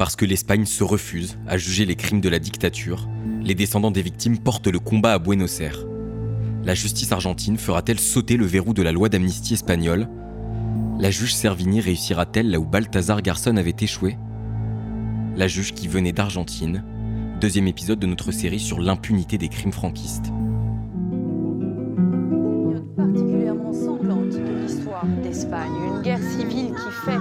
Parce que l'Espagne se refuse à juger les crimes de la dictature, les descendants des victimes portent le combat à Buenos Aires. La justice argentine fera-t-elle sauter le verrou de la loi d'amnistie espagnole? La juge Servini réussira-t-elle là où Balthazar Garçon avait échoué? La juge qui venait d'Argentine, deuxième épisode de notre série sur l'impunité des crimes franquistes. particulièrement sanglante de l'histoire d'Espagne, une guerre civile qui fait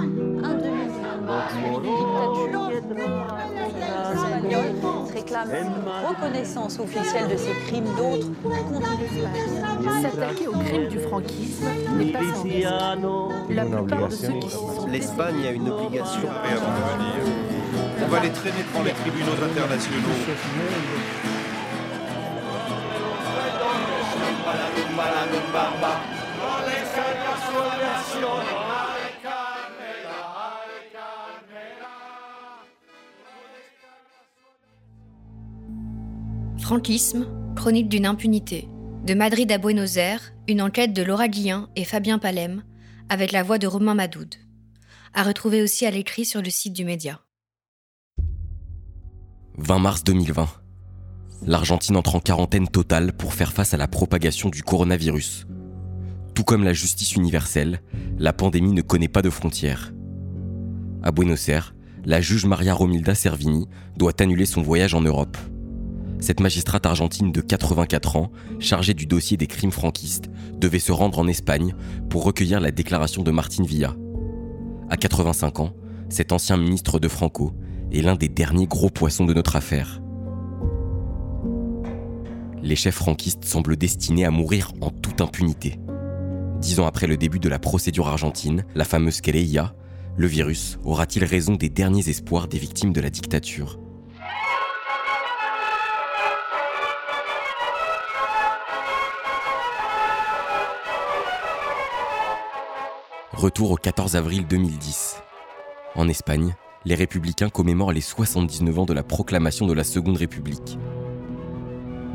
réclame une reconnaissance officielle de ses crimes, d'autres contre l'Espagne. S'attaquer aux crimes du franquisme n'est pas sans risque. La plupart de ceux qui sont L'Espagne a une obligation. Et avant de venir, on va les traîner devant les tribunaux internationaux. Franquisme, chronique d'une impunité. De Madrid à Buenos Aires, une enquête de Laura Guillain et Fabien Palem, avec la voix de Romain Madoud. À retrouver aussi à l'écrit sur le site du média. 20 mars 2020. L'Argentine entre en quarantaine totale pour faire face à la propagation du coronavirus. Tout comme la justice universelle, la pandémie ne connaît pas de frontières. À Buenos Aires, la juge Maria Romilda Servini doit annuler son voyage en Europe. Cette magistrate argentine de 84 ans, chargée du dossier des crimes franquistes, devait se rendre en Espagne pour recueillir la déclaration de Martin Villa. À 85 ans, cet ancien ministre de Franco est l'un des derniers gros poissons de notre affaire. Les chefs franquistes semblent destinés à mourir en toute impunité. Dix ans après le début de la procédure argentine, la fameuse querella, le virus aura-t-il raison des derniers espoirs des victimes de la dictature? Retour au 14 avril 2010. En Espagne, les républicains commémorent les 79 ans de la proclamation de la Seconde République.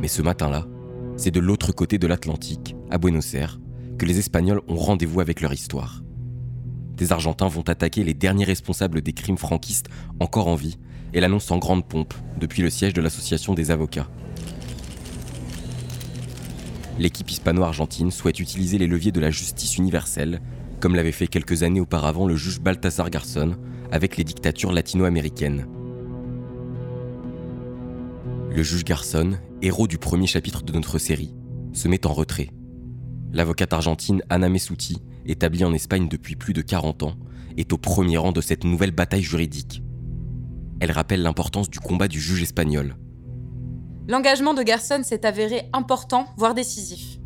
Mais ce matin-là, c'est de l'autre côté de l'Atlantique, à Buenos Aires, que les Espagnols ont rendez-vous avec leur histoire. Des Argentins vont attaquer les derniers responsables des crimes franquistes encore en vie et l'annoncent en grande pompe depuis le siège de l'Association des avocats. L'équipe hispano-argentine souhaite utiliser les leviers de la justice universelle, comme l'avait fait quelques années auparavant le juge Balthazar Garçon avec les dictatures latino-américaines. Le juge Garçon, héros du premier chapitre de notre série, se met en retrait. L'avocate argentine Ana Messuti, établie en Espagne depuis plus de 40 ans, est au premier rang de cette nouvelle bataille juridique. Elle rappelle l'importance du combat du juge espagnol. L'engagement de Garçon s'est avéré important, voire décisif.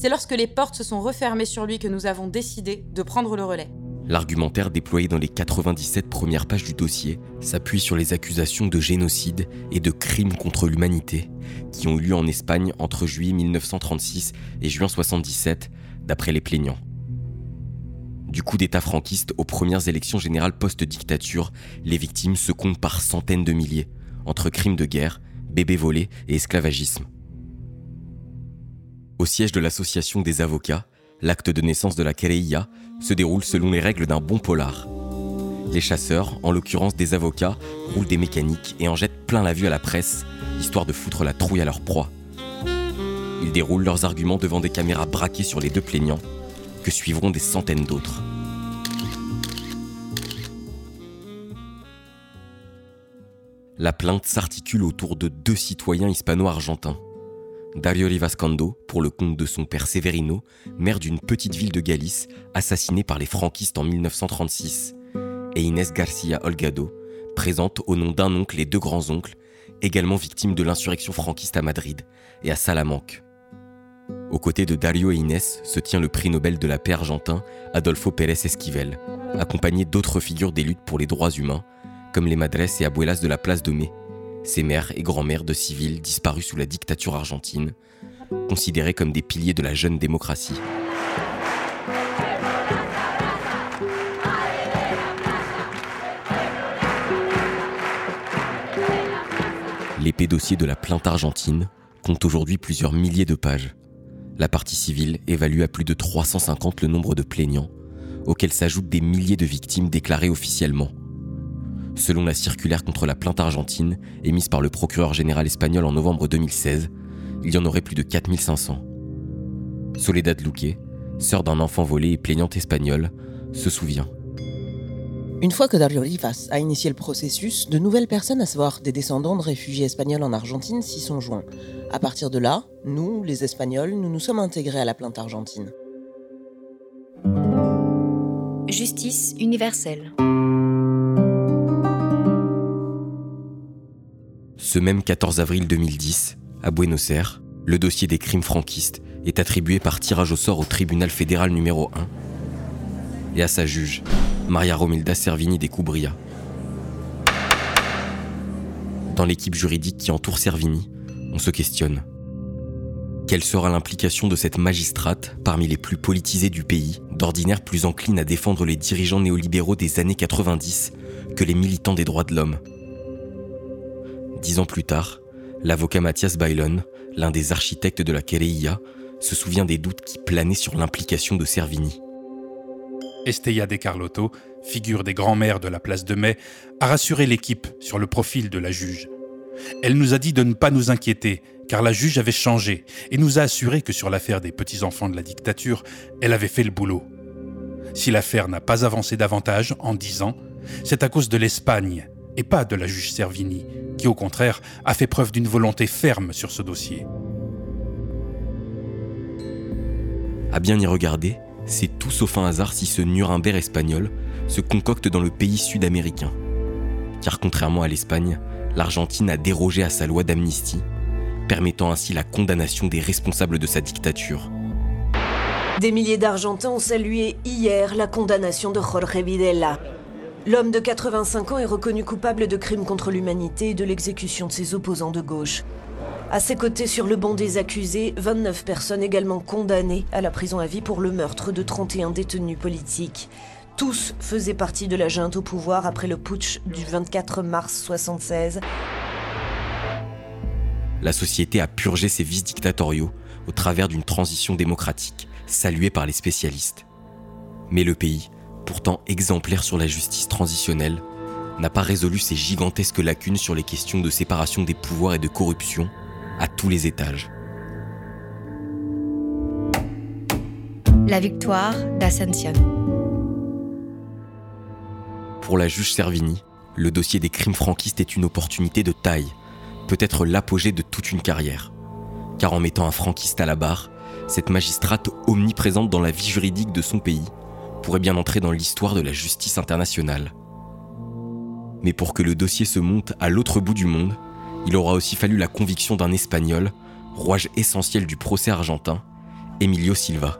C'est lorsque les portes se sont refermées sur lui que nous avons décidé de prendre le relais. L'argumentaire déployé dans les 97 premières pages du dossier s'appuie sur les accusations de génocide et de crimes contre l'humanité qui ont eu lieu en Espagne entre juillet 1936 et juin 1977, d'après les plaignants. Du coup d'État franquiste aux premières élections générales post-dictature, les victimes se comptent par centaines de milliers, entre crimes de guerre, bébés volés et esclavagisme. Au siège de l'association des avocats, l'acte de naissance de la querella se déroule selon les règles d'un bon polar. Les chasseurs, en l'occurrence des avocats, roulent des mécaniques et en jettent plein la vue à la presse, histoire de foutre la trouille à leur proie. Ils déroulent leurs arguments devant des caméras braquées sur les deux plaignants, que suivront des centaines d'autres. La plainte s'articule autour de deux citoyens hispano-argentins. Dario Rivascando, pour le compte de son père Severino, maire d'une petite ville de Galice, assassiné par les franquistes en 1936, et Inés Garcia Holgado, présente au nom d'un oncle et deux grands-oncles, également victimes de l'insurrection franquiste à Madrid et à Salamanque. Aux côtés de Dario et Inés se tient le prix Nobel de la paix argentin Adolfo Pérez Esquivel, accompagné d'autres figures des luttes pour les droits humains, comme les madres et abuelas de la place de Mai, ces mères et grands-mères de civils disparus sous la dictature argentine, considérés comme des piliers de la jeune démocratie. L'épais dossier de la plainte argentine compte aujourd'hui plusieurs milliers de pages. La partie civile évalue à plus de 350 le nombre de plaignants, auxquels s'ajoutent des milliers de victimes déclarées officiellement. Selon la circulaire contre la plainte argentine, émise par le procureur général espagnol en novembre 2016, il y en aurait plus de 4500. Soledad Luque, sœur d'un enfant volé et plaignante espagnole, se souvient. Une fois que Dario Rivas a initié le processus, de nouvelles personnes, à savoir des descendants de réfugiés espagnols en Argentine, s'y sont joints. À partir de là, nous, les Espagnols, nous nous sommes intégrés à la plainte argentine. Justice universelle. Ce même 14 avril 2010, à Buenos Aires, le dossier des crimes franquistes est attribué par tirage au sort au tribunal fédéral numéro 1 et à sa juge, Maria Romilda Servini de Cubria. Dans l'équipe juridique qui entoure Servini, on se questionne. Quelle sera l'implication de cette magistrate parmi les plus politisés du pays, d'ordinaire plus encline à défendre les dirigeants néolibéraux des années 90 que les militants des droits de l'homme? Dix ans plus tard, l'avocat Mathias Bailon, l'un des architectes de la Querella, se souvient des doutes qui planaient sur l'implication de Servini. Estella De Carlotto, figure des grands-mères de la place de Mai, a rassuré l'équipe sur le profil de la juge. Elle nous a dit de ne pas nous inquiéter, car la juge avait changé, et nous a assuré que sur l'affaire des petits-enfants de la dictature, elle avait fait le boulot. Si l'affaire n'a pas avancé davantage en dix ans, c'est à cause de l'Espagne, et pas de la juge Servini, qui au contraire a fait preuve d'une volonté ferme sur ce dossier. À bien y regarder, c'est tout sauf un hasard si ce Nuremberg espagnol se concocte dans le pays sud-américain. Car contrairement à l'Espagne, l'Argentine a dérogé à sa loi d'amnistie, permettant ainsi la condamnation des responsables de sa dictature. Des milliers d'Argentins ont salué hier la condamnation de Jorge Videla. L'homme de 85 ans est reconnu coupable de crimes contre l'humanité et de l'exécution de ses opposants de gauche. À ses côtés, sur le banc des accusés, 29 personnes également condamnées à la prison à vie pour le meurtre de 31 détenus politiques. Tous faisaient partie de la junte au pouvoir après le putsch du 24 mars 1976. La société a purgé ses vices dictatoriaux au travers d'une transition démocratique, saluée par les spécialistes. Mais le pays, pourtant exemplaire sur la justice transitionnelle, n'a pas résolu ces gigantesques lacunes sur les questions de séparation des pouvoirs et de corruption à tous les étages. La victoire d'Ascension. Pour la juge Servini, le dossier des crimes franquistes est une opportunité de taille, peut-être l'apogée de toute une carrière. Car en mettant un franquiste à la barre, cette magistrate omniprésente dans la vie juridique de son pays pourrait bien entrer dans l'histoire de la justice internationale. Mais pour que le dossier se monte à l'autre bout du monde, il aura aussi fallu la conviction d'un Espagnol, rouage essentiel du procès argentin, Emilio Silva.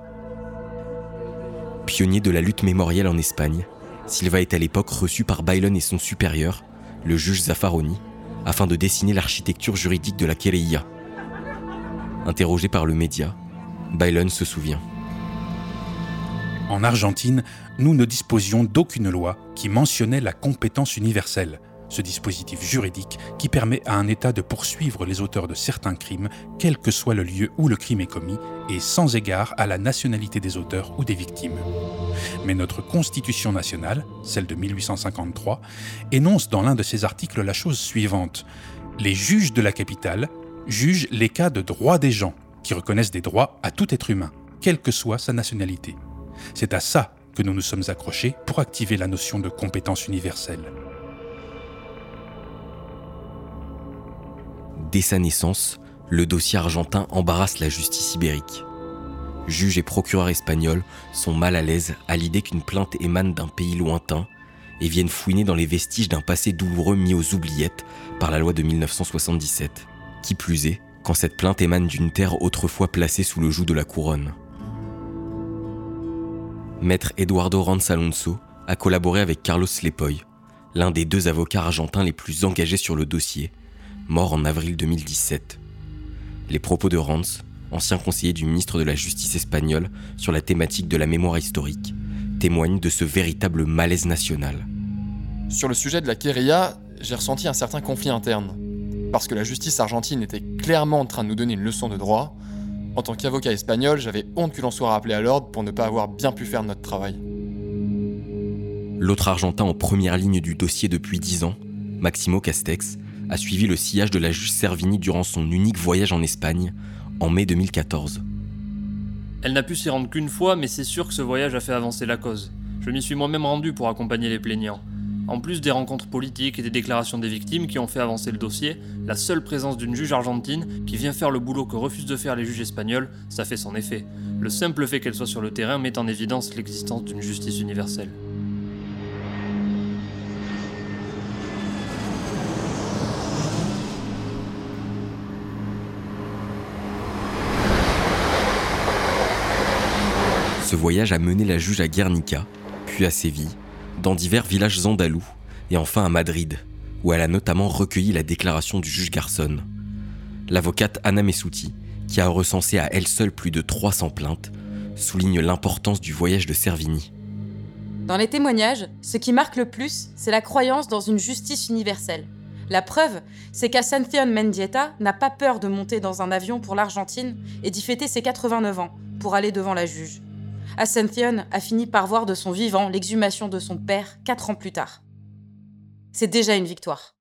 Pionnier de la lutte mémorielle en Espagne, Silva est à l'époque reçu par Bailon et son supérieur, le juge Zaffaroni, afin de dessiner l'architecture juridique de la Querella. Interrogé par le média, Bailon se souvient. En Argentine, nous ne disposions d'aucune loi qui mentionnait la compétence universelle, ce dispositif juridique qui permet à un État de poursuivre les auteurs de certains crimes, quel que soit le lieu où le crime est commis, et sans égard à la nationalité des auteurs ou des victimes. Mais notre Constitution nationale, celle de 1853, énonce dans l'un de ses articles la chose suivante. Les juges de la capitale jugent les cas de droit des gens, qui reconnaissent des droits à tout être humain, quelle que soit sa nationalité. C'est à ça que nous nous sommes accrochés pour activer la notion de compétence universelle. Dès sa naissance, le dossier argentin embarrasse la justice ibérique. Juges et procureurs espagnols sont mal à l'aise à l'idée qu'une plainte émane d'un pays lointain et viennent fouiner dans les vestiges d'un passé douloureux mis aux oubliettes par la loi de 1977. Qui plus est, quand cette plainte émane d'une terre autrefois placée sous le joug de la couronne. Maître Eduardo Ranz Alonso a collaboré avec Carlos Lepoy, l'un des deux avocats argentins les plus engagés sur le dossier, mort en avril 2017. Les propos de Ranz, ancien conseiller du ministre de la Justice espagnol sur la thématique de la mémoire historique, témoignent de ce véritable malaise national. Sur le sujet de la Querella, j'ai ressenti un certain conflit interne. Parce que la justice argentine était clairement en train de nous donner une leçon de droit, en tant qu'avocat espagnol, j'avais honte que l'on soit rappelé à l'ordre pour ne pas avoir bien pu faire notre travail. L'autre Argentin en première ligne du dossier depuis dix ans, Maximo Castex, a suivi le sillage de la juge Servini durant son unique voyage en Espagne, en mai 2014. Elle n'a pu s'y rendre qu'une fois, mais c'est sûr que ce voyage a fait avancer la cause. Je m'y suis moi-même rendu pour accompagner les plaignants. En plus des rencontres politiques et des déclarations des victimes qui ont fait avancer le dossier, la seule présence d'une juge argentine qui vient faire le boulot que refusent de faire les juges espagnols, ça fait son effet. Le simple fait qu'elle soit sur le terrain met en évidence l'existence d'une justice universelle. Ce voyage a mené la juge à Guernica, puis à Séville, dans divers villages andalous, et enfin à Madrid, où elle a notamment recueilli la déclaration du juge Garçon. L'avocate Anna Messuti, qui a recensé à elle seule plus de 300 plaintes, souligne l'importance du voyage de Servini. Dans les témoignages, ce qui marque le plus, c'est la croyance dans une justice universelle. La preuve, c'est qu'Ascension Mendieta n'a pas peur de monter dans un avion pour l'Argentine et d'y fêter ses 89 ans pour aller devant la juge. Ascension a fini par voir de son vivant l'exhumation de son père quatre ans plus tard. C'est déjà une victoire.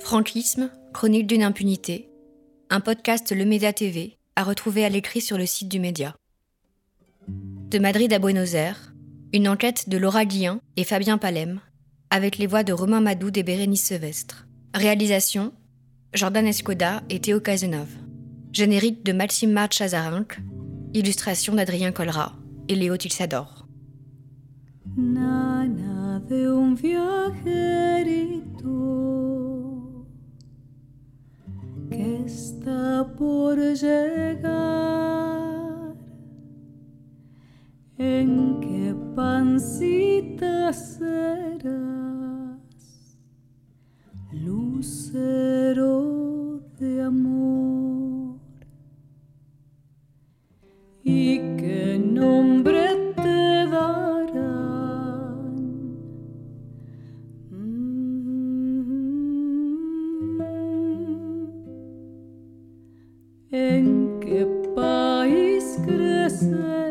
Franquisme, chronique d'une impunité. Un podcast Le Média TV à retrouver à l'écrit sur le site du média. De Madrid à Buenos Aires, une enquête de Laura Guillain et Fabien Palem, avec les voix de Romain Madoud et Bérénice Sevestre. Réalisation Jordan Escoda et Théo Cazenove. Générique de Maxime March Chazarinck. Illustration d'Adrien Colra et Léo Tilsador. Nana de un viajerito que está por llegar. ¿En qué pancita será? que país crescer.